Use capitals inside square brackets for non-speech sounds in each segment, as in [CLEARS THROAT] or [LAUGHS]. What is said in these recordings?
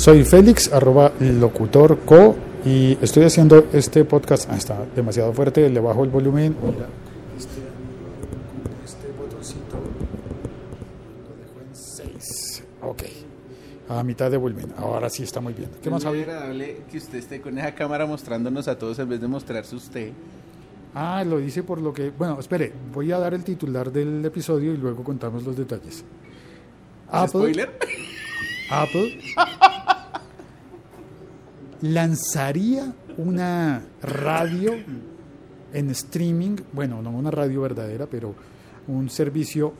Soy Félix, arroba locutorco, y estoy haciendo este podcast. Ah, está demasiado fuerte, le bajo el volumen. Mira, este, este botoncito lo dejo en 6. Ok, a mitad de volumen. Ahora sí está muy bien. ¿Qué más es muy había? agradable que usted esté con esa cámara mostrándonos a todos en vez de mostrarse usted. Ah, lo dice por lo que. Bueno, espere, voy a dar el titular del episodio y luego contamos los detalles. Apple, ¿Spoiler? Apple [LAUGHS] lanzaría una radio en streaming, bueno, no una radio verdadera, pero un servicio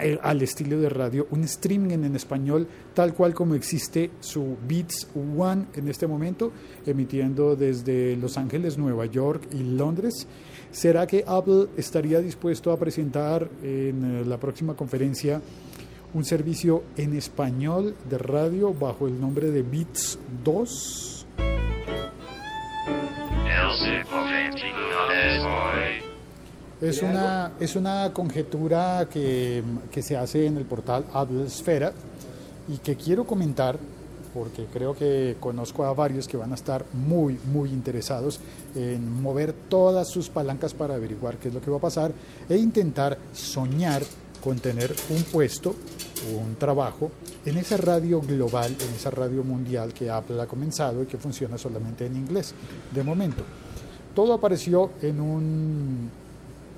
eh, al estilo de radio, un streaming en, español, tal cual como existe su Beats One en este momento, emitiendo desde Los Ángeles, Nueva York y Londres. ¿Será que Apple estaría dispuesto a presentar en eh, la próxima conferencia un servicio en español de radio bajo el nombre de Beats 2? Es una, es una conjetura que, que se hace en el portal Apple Esfera y que quiero comentar porque creo que conozco a varios que van a estar muy, muy interesados en mover todas sus palancas para averiguar qué es lo que va a pasar e intentar soñar con tener un puesto, un trabajo en esa radio global, en esa radio mundial que Apple ha comenzado y que funciona solamente en inglés de momento. Todo apareció en un,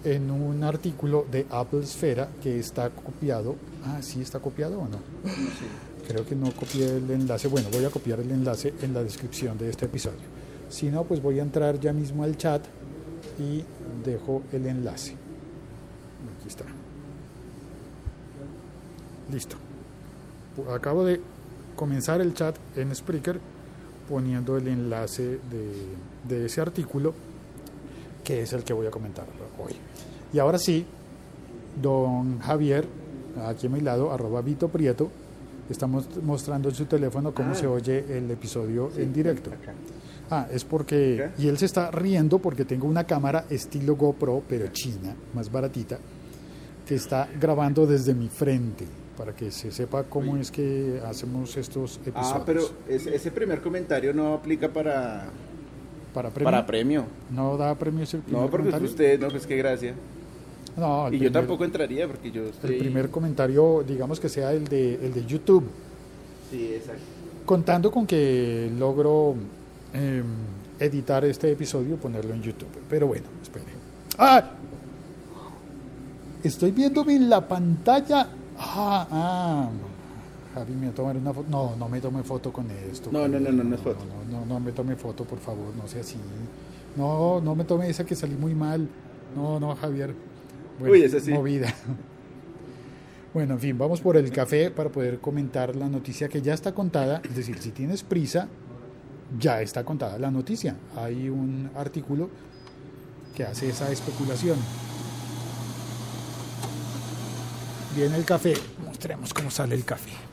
en un artículo de Apple Esfera que está copiado. Ah, sí, está copiado o no. Creo que no copié el enlace. Bueno, voy a copiar el enlace en la descripción de este episodio. Si no, pues voy a entrar ya mismo al chat y dejo el enlace. Aquí está. Listo. Acabo de comenzar el chat en Spreaker poniendo el enlace de, de ese artículo que es el que voy a comentar hoy. Y ahora sí, don Javier, aquí a mi lado, arroba Vito Prieto, estamos mostrando en su teléfono cómo se oye el episodio en directo. Ah, es porque, y él se está riendo porque tengo una cámara estilo GoPro, pero china, más baratita, que está grabando desde mi frente, para que se sepa cómo es que hacemos estos episodios. Ah, pero ese, ese primer comentario no aplica para, para premio, para premio. no da premio ese primer No, porque comentario? usted, no, pues qué gracia. No, el Y yo tampoco entraría porque yo estoy... El primer comentario, digamos que sea el de, el de YouTube, Sí, exacto. contando con que logro eh, editar este episodio y ponerlo en YouTube. Pero bueno, espere. ¡Ah! Estoy viéndome en la pantalla. Ah, ah. Javi, me voy a tomar una foto. No, no me tome foto con esto. No, no, no, no, no es foto. No, no, no me tome foto, por favor, no sea así. No, no me tome esa que salí muy mal. No, no, Javier. Uy, esa sí. Movida. [LAUGHS] Bueno, en fin, vamos por el café para poder comentar la noticia que ya está contada. Es decir, si tienes prisa, ya está contada la noticia. Hay un artículo que hace esa especulación. Viene el café. Mostremos cómo sale el café.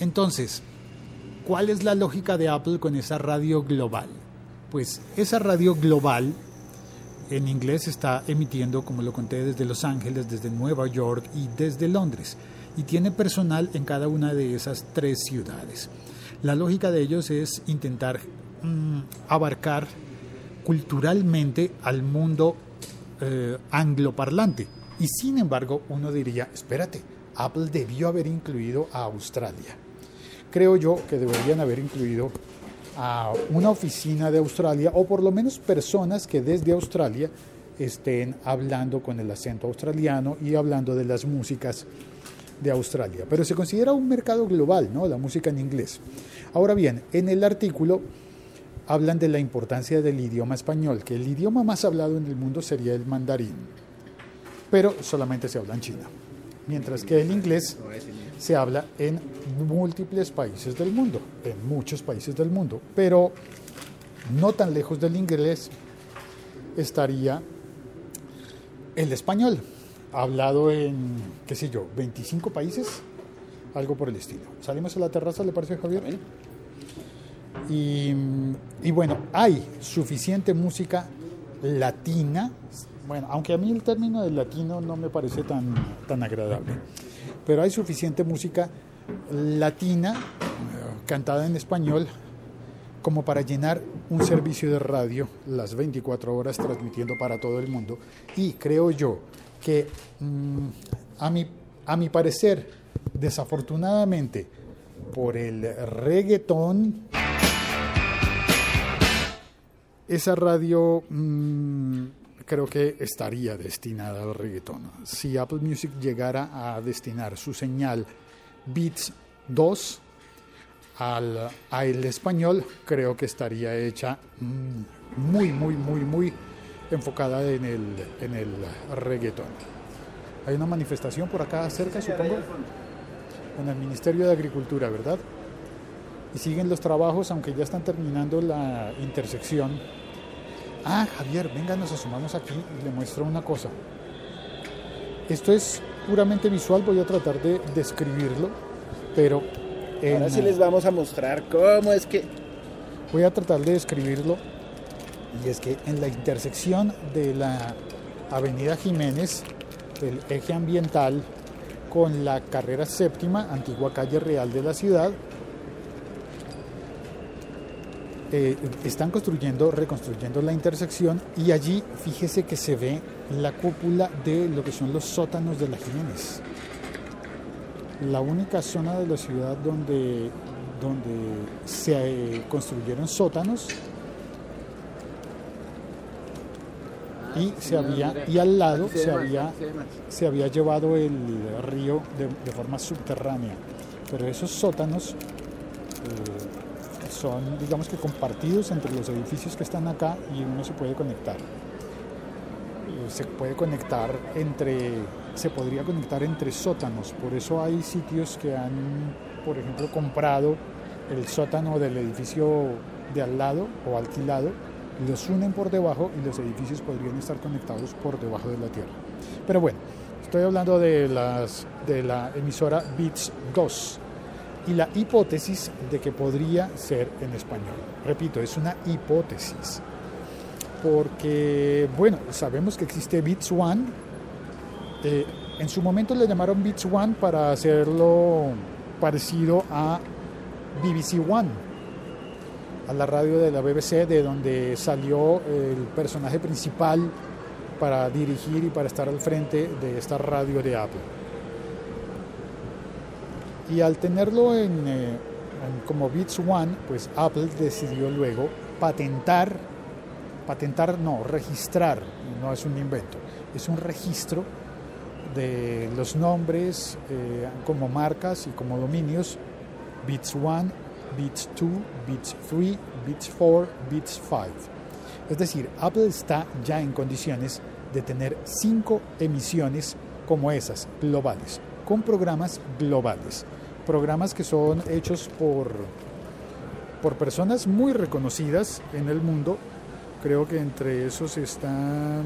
Entonces, ¿cuál es la lógica de Apple con esa radio global? Pues esa radio global en inglés está emitiendo, como lo conté, desde Los Ángeles, desde Nueva York y desde Londres. Y tiene personal en cada una de esas tres ciudades. La lógica de ellos es intentar mm, abarcar culturalmente al mundo eh, angloparlante. Y sin embargo, uno diría, espérate, Apple debió haber incluido a Australia. Creo yo que deberían haber incluido a una oficina de Australia o por lo menos personas que desde Australia estén hablando con el acento australiano y hablando de las músicas de Australia. Pero se considera un mercado global, ¿no? La música en inglés. Ahora bien, en el artículo hablan de la importancia del idioma español, que el idioma más hablado en el mundo sería el mandarín. pero solamente se habla en China. Mientras que el inglés se habla en múltiples países del mundo, en muchos países del mundo, pero no tan lejos del inglés estaría el español, hablado en, qué sé yo, 25 países, algo por el estilo. Salimos a la terraza, ¿le parece, Javier? Y, y bueno, hay suficiente música latina, bueno, aunque a mí el término de latino no me parece tan, tan agradable, pero hay suficiente música latina eh, cantada en español como para llenar un servicio de radio las 24 horas transmitiendo para todo el mundo. Y creo yo que mm, a, mi, a mi parecer, desafortunadamente, por el reggaetón, esa radio mm, creo que estaría destinada al reggaetón. Si Apple Music llegara a destinar su señal Beats 2 al, al español, creo que estaría hecha mm, muy, muy, muy, muy enfocada en el, en el reggaetón. Hay una manifestación por acá cerca, supongo, en el Ministerio de Agricultura, ¿verdad? Y siguen los trabajos, aunque ya están terminando la intersección. Ah, Javier, venga, nos asomamos aquí y le muestro una cosa. Esto es puramente visual, voy a tratar de describirlo, pero en- Ahora sí les vamos a mostrar cómo es que... voy a tratar de describirlo. Y es que en la intersección de la Avenida Jiménez, del eje ambiental, con la carrera séptima, antigua calle real de la ciudad, eh, están construyendo, reconstruyendo la intersección y allí fíjese que se ve la cúpula de lo que son los sótanos de la Jiménez. La única zona de la ciudad donde, donde se eh, construyeron sótanos y se había y al lado se había se había llevado el río de, de forma subterránea pero esos sótanos eh, son digamos que compartidos entre los edificios que están acá y uno se puede conectar. Eh, se puede conectar entre se podría conectar entre sótanos. Por eso hay sitios que han por ejemplo comprado el sótano del edificio de al lado o alquilado los unen por debajo y los edificios podrían estar conectados por debajo de la tierra. Pero bueno, estoy hablando de, las, de la emisora Beats 2 y la hipótesis de que podría ser en español. Repito, es una hipótesis. Porque, bueno, sabemos que existe Beats One. Eh, en su momento le llamaron Beats One para hacerlo parecido a BBC One a la radio de la BBC, de donde salió el personaje principal para dirigir y para estar al frente de esta radio de Apple. Y al tenerlo en, eh, en como Beats One, pues Apple decidió luego patentar, patentar no, registrar, no es un invento, es un registro de los nombres eh, como marcas y como dominios Beats One, Beats 2, Beats 3, Beats 4, Beats 5. Es decir, Apple está ya en condiciones de tener cinco emisiones como esas, globales, con programas globales. Programas que son hechos por, por personas muy reconocidas en el mundo. Creo que entre esos están,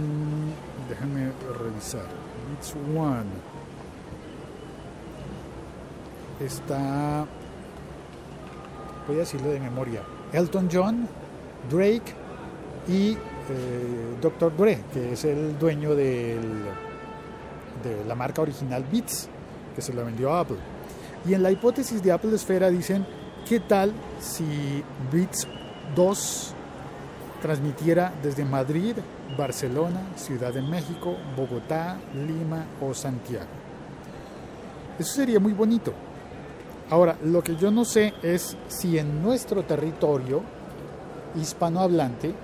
déjenme revisar, Beats One. Está voy a decirlo de memoria, Elton John, Drake y eh, Dr. Dre, que es el dueño de la marca original Beats, que se la vendió a Apple. Y en la hipótesis de Apple Esfera dicen, ¿qué tal si Beats 2 transmitiera desde Madrid, Barcelona, Ciudad de México, Bogotá, Lima o Santiago? Eso sería muy bonito. Ahora, lo que yo no sé es si en nuestro territorio hispanohablante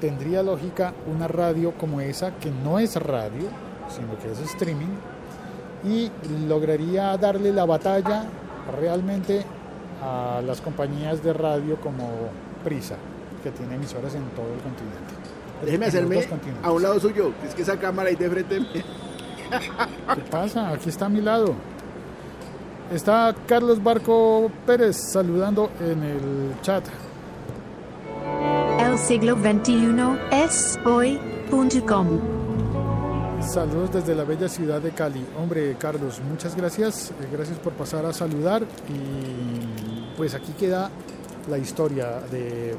tendría lógica una radio como esa, que no es radio, sino que es streaming, y lograría darle la batalla realmente a las compañías de radio como Prisa, que tiene emisoras en todo el continente. Déjeme hacerme a un lado suyo, es que esa cámara ahí de frente. me- ¿Qué pasa? Aquí está a mi lado. Está Carlos Barco Pérez saludando en el chat. El siglo XXI es hoy.com. Saludos desde la bella ciudad de Cali. Hombre, Carlos, muchas gracias. Eh, Gracias por pasar a saludar. Y pues aquí queda la historia de,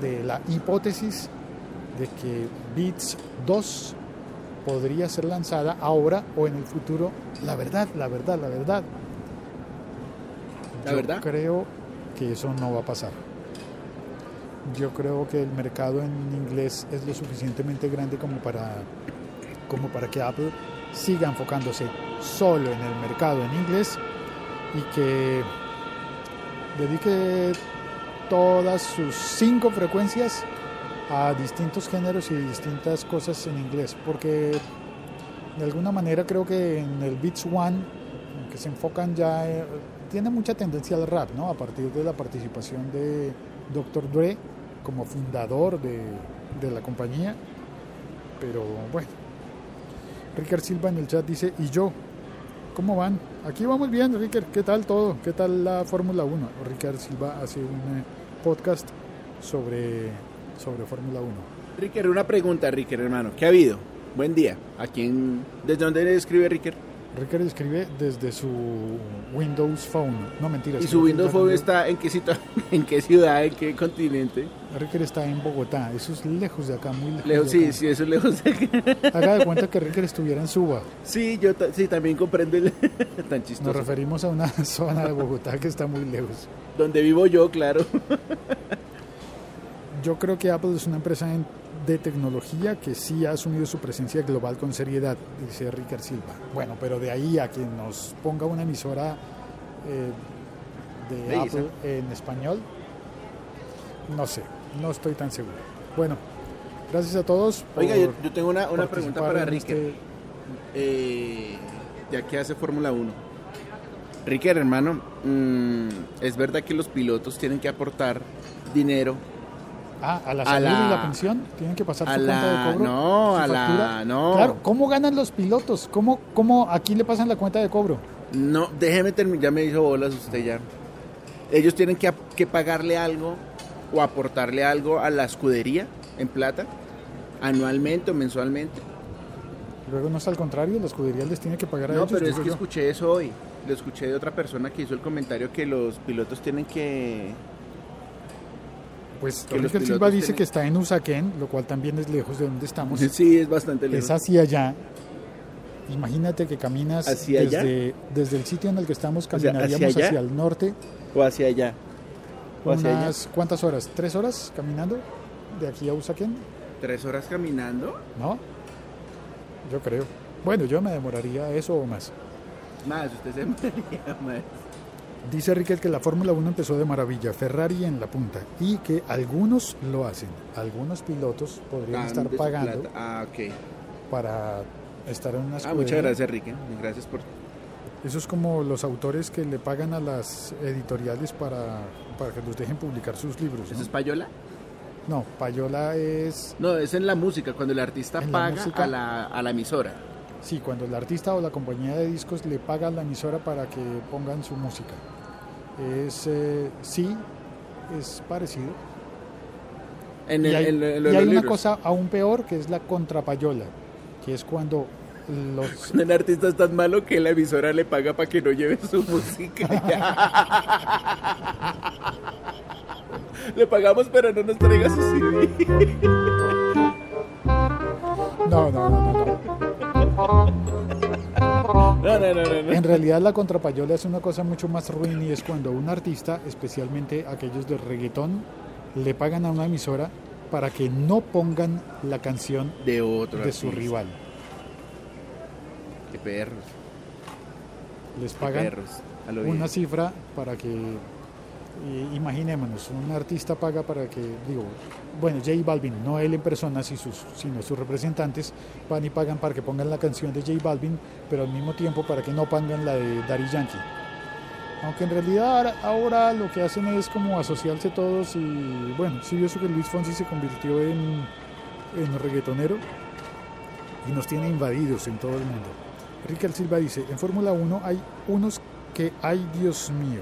de la hipótesis de que Beats 2 podría ser lanzada ahora o en el futuro. La verdad, la verdad, la verdad. ¿La Yo verdad? creo que eso no va a pasar. Yo creo que el mercado en inglés es lo suficientemente grande como para, como para que Apple siga enfocándose solo en el mercado en inglés y que dedique todas sus cinco frecuencias a distintos géneros y distintas cosas en inglés. Porque de alguna manera creo que en el Beats One, que se enfocan ya, eh, tiene mucha tendencia al rap, ¿no? A partir de la participación de Dr. Dre como fundador de, de la compañía. Pero bueno, Ricker Silva en el chat dice, ¿y yo? ¿Cómo van? Aquí vamos bien, Ricker. ¿Qué tal todo? ¿Qué tal la Fórmula 1? Ricker Silva hace un eh, podcast sobre, sobre Fórmula 1. Ricker, una pregunta, Ricker, hermano. ¿Qué ha habido? Buen día. ¿A quién? ¿Desde dónde le escribe Ricker? Ricker escribe desde su Windows Phone. No, mentira. ¿Y su Windows Phone está en qué, situa- [LAUGHS] en qué ciudad, en qué continente? Ricker está en Bogotá. Eso es lejos de acá, muy lejos. Lejos, de sí, acá. sí, eso es lejos de acá. [LAUGHS] Haga de cuenta que Ricker estuviera en Suba. Sí, yo sí, también comprendo el [LAUGHS] tan Nos chistoso. referimos a una zona de Bogotá que está muy lejos. Donde vivo yo, claro. Yo creo que Apple es una empresa en- de tecnología que sí ha asumido su presencia global con seriedad, dice Ricker Silva. Bueno, pero de ahí a que nos ponga una emisora eh, de De Apple en español, no sé, no estoy tan seguro. Bueno, gracias a todos. Oiga, yo, yo tengo una, una pregunta para Ricker. este- Eh, ya que hace Fórmula 1. Ricker, hermano, mm, ¿es verdad que los pilotos tienen que aportar dinero Ah, a la A salud la- y la pensión tienen que pasar a su la- cuenta de cobro. no, a la- no. Claro, ¿cómo ganan los pilotos? ¿Cómo, cómo aquí le pasan la cuenta de cobro? No, déjeme terminar, ya me hizo bolas usted ya. Ellos tienen que, que pagarle algo o aportarle algo a la escudería en plata, anualmente o mensualmente. Luego no es al contrario, la escudería les tiene que pagar a No, ellos. pero es que yo. escuché eso hoy. Lo escuché de otra persona que hizo el comentario que los pilotos tienen que... Pues que Silva dice tienen- que está en Usaquén, lo cual también es lejos de donde estamos. [LAUGHS] Sí, es bastante lejos. es hacia allá. Imagínate que caminas ¿Hacia allá? desde, el sitio en el que estamos, sea, caminaríamos ¿hacia hacia, el norte. O hacia allá. O hacia allá. Unas, ¿Cuántas horas? ¿Tres horas caminando de aquí a Usaquén? ¿Tres horas caminando? ¿No? Yo creo. Bueno, yo me demoraría eso o más. Más, usted se [LAUGHS] moría más. Dice Riquet que la Fórmula 1 empezó de maravilla, Ferrari en la punta, y que algunos lo hacen. Algunos pilotos podrían estar pagando. Ah, para estar en una Ah, escudería. muchas gracias, Rique. Gracias por... Eso es como los autores que le pagan a las editoriales para, para que los dejen publicar sus libros. ¿no? ¿Eso es payola? No, Payola es, No, es en la música, cuando el artista la paga a, la, a la emisora. Sí, cuando el artista o la compañía de discos le paga a la emisora para que pongan su música. Es, eh, sí, es parecido. En y el, hay, en- en y hay una cosa aún peor que es la contrapayola, que es cuando los... [LAUGHS] El artista es tan malo que la emisora le paga para que no lleve su [LAUGHS] música. [LAUGHS] le pagamos, pero no nos traiga su CD. No, no, no, no, no. No. En realidad la contrapayola es una cosa mucho más ruin y es cuando un artista, especialmente aquellos de reggaetón, le pagan a una emisora para que no pongan la canción De otro de su rival. Qué perros. Les pagan perros. A lo bien. una cifra para que, eh, imaginémonos, un artista paga para que, digo, bueno, J Balvin, no él en persona, sus- sino sus representantes, van y pagan para que pongan la canción de J Balvin, pero al mismo tiempo para que no pongan la de Daddy Yankee. Aunque en realidad ahora, lo que hacen es como asociarse todos y, bueno, sí vio eso que Luis Fonsi se convirtió en, en reggaetonero y nos tiene invadidos en todo el mundo. Ricker Silva dice, en Fórmula 1 hay unos que, ay Dios mío,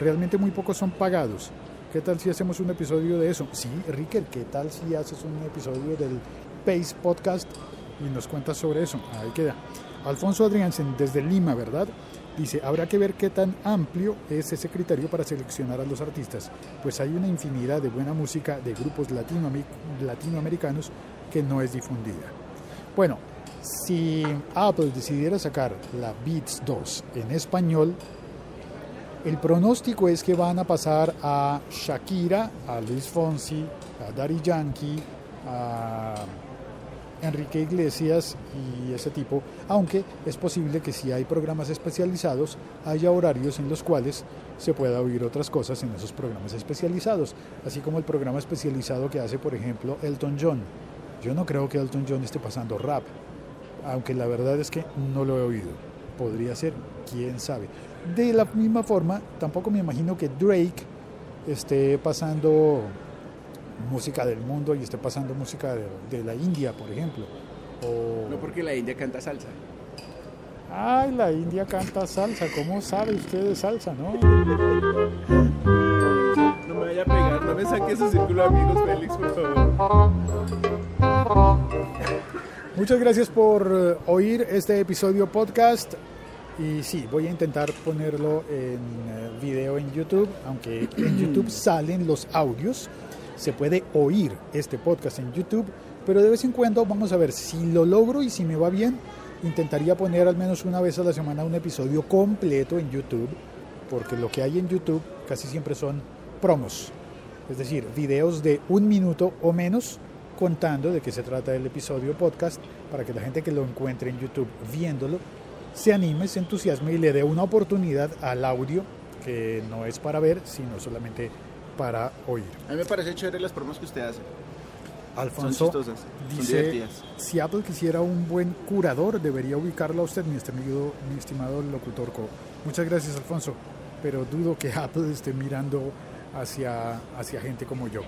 realmente muy pocos son pagados. ¿Qué tal si hacemos un episodio de eso? Sí, Ricker, ¿qué tal si haces un episodio del Pace Podcast y nos cuentas sobre eso? Ahí queda. Alfonso Adriansen, desde Lima, ¿verdad? Dice, habrá que ver qué tan amplio es ese criterio para seleccionar a los artistas, pues hay una infinidad de buena música de grupos latinoamer- latinoamericanos que no es difundida. Bueno, si Apple decidiera sacar la Beats 2 en español, el pronóstico es que van a pasar a Shakira, a Luis Fonsi, a Daddy Yankee, a Enrique Iglesias y ese tipo, aunque es posible que si hay programas especializados, haya horarios en los cuales se pueda oír otras cosas en esos programas especializados, así como el programa especializado que hace, por ejemplo, Elton John. Yo no creo que Elton John esté pasando rap, aunque la verdad es que no lo he oído. Podría ser, quién sabe. De la misma forma, tampoco me imagino que Drake esté pasando música del mundo y esté pasando música de, de la India, por ejemplo. O... No porque la India canta salsa. Ay, la India canta salsa. ¿Cómo sabe usted de salsa, no? No me vaya a pegar, no me saque su círculo de amigos, Félix, por favor. Muchas gracias por eh, oír este episodio podcast. Y sí, voy a intentar ponerlo en eh, video en YouTube, aunque en [CLEARS THROAT] YouTube salen los audios. Se puede oír este podcast en YouTube, pero de vez en cuando vamos a ver si lo logro y si me va bien. Intentaría poner al menos una vez a la semana un episodio completo en YouTube, porque lo que hay en YouTube casi siempre son promos, es decir, videos de un minuto o menos contando de qué se trata el episodio podcast para que la gente que lo encuentre en YouTube viéndolo se anime, se entusiasme y le dé una oportunidad al audio que no es para ver, sino solamente para oír. A mí me parece chévere las promos que usted hace. Alfonso Son chistosas, dice, si Apple quisiera un buen curador, debería ubicarlo a usted, mi estimado, mi estimado locutor Co. Muchas gracias, Alfonso, pero dudo que Apple esté mirando hacia, hacia gente como yo.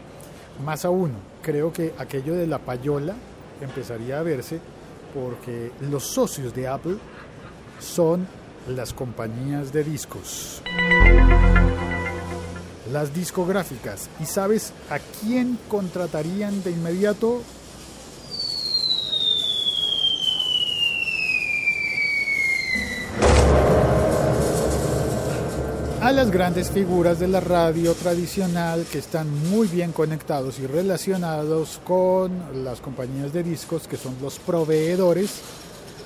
Más aún, creo que aquello de la payola empezaría a verse porque los socios de Apple son las compañías de discos. Las discográficas. ¿Y sabes a quién contratarían de inmediato? a las grandes figuras de la radio tradicional que están muy bien conectados y relacionados con las compañías de discos que son los proveedores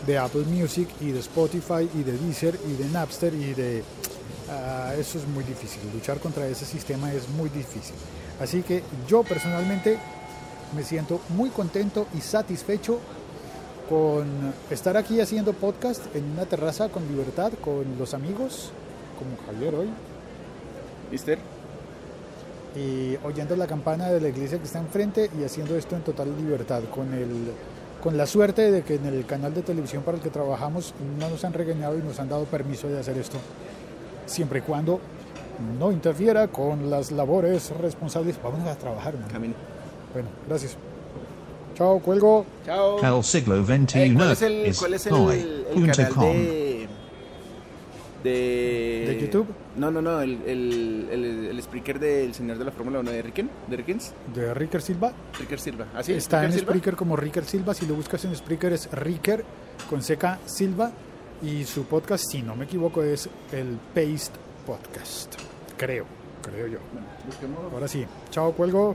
de Apple Music y de Spotify y de Deezer y de Napster y de... ah, eso es muy difícil, luchar contra ese sistema es muy difícil. Así que yo personalmente me siento muy contento y satisfecho con estar aquí haciendo podcast en una terraza con libertad, con los amigos, como Javier hoy, ¿Mister? y oyendo la campana de la iglesia que está enfrente y haciendo esto en total libertad, con, el, con la suerte de que en el canal de televisión para el que trabajamos no nos han regañado y nos han dado permiso de hacer esto, siempre y cuando no interfiera con las labores responsables. Vamos a trabajar, man. Camino. Bueno, gracias. Chao, cuelgo. Chao. El siglo Eh, XXI ¿Cuál es el, es cuál es el, el canal de, de... ¿De YouTube? No, no, no, el, el, el, el speaker del señor de la Fórmula 1 de Ricken, de Rickens, De Ricker Silva. Ricker Silva. ¿Ah, sí? Está en ¿Ricker Silva? Spreaker como Ricker Silva. Si lo buscas en Spreaker es Ricker con CK Silva. Y su podcast, si no me equivoco, es el Paste Podcast. Creo, creo yo. Busquemos Ahora sí. Chao, cuelgo.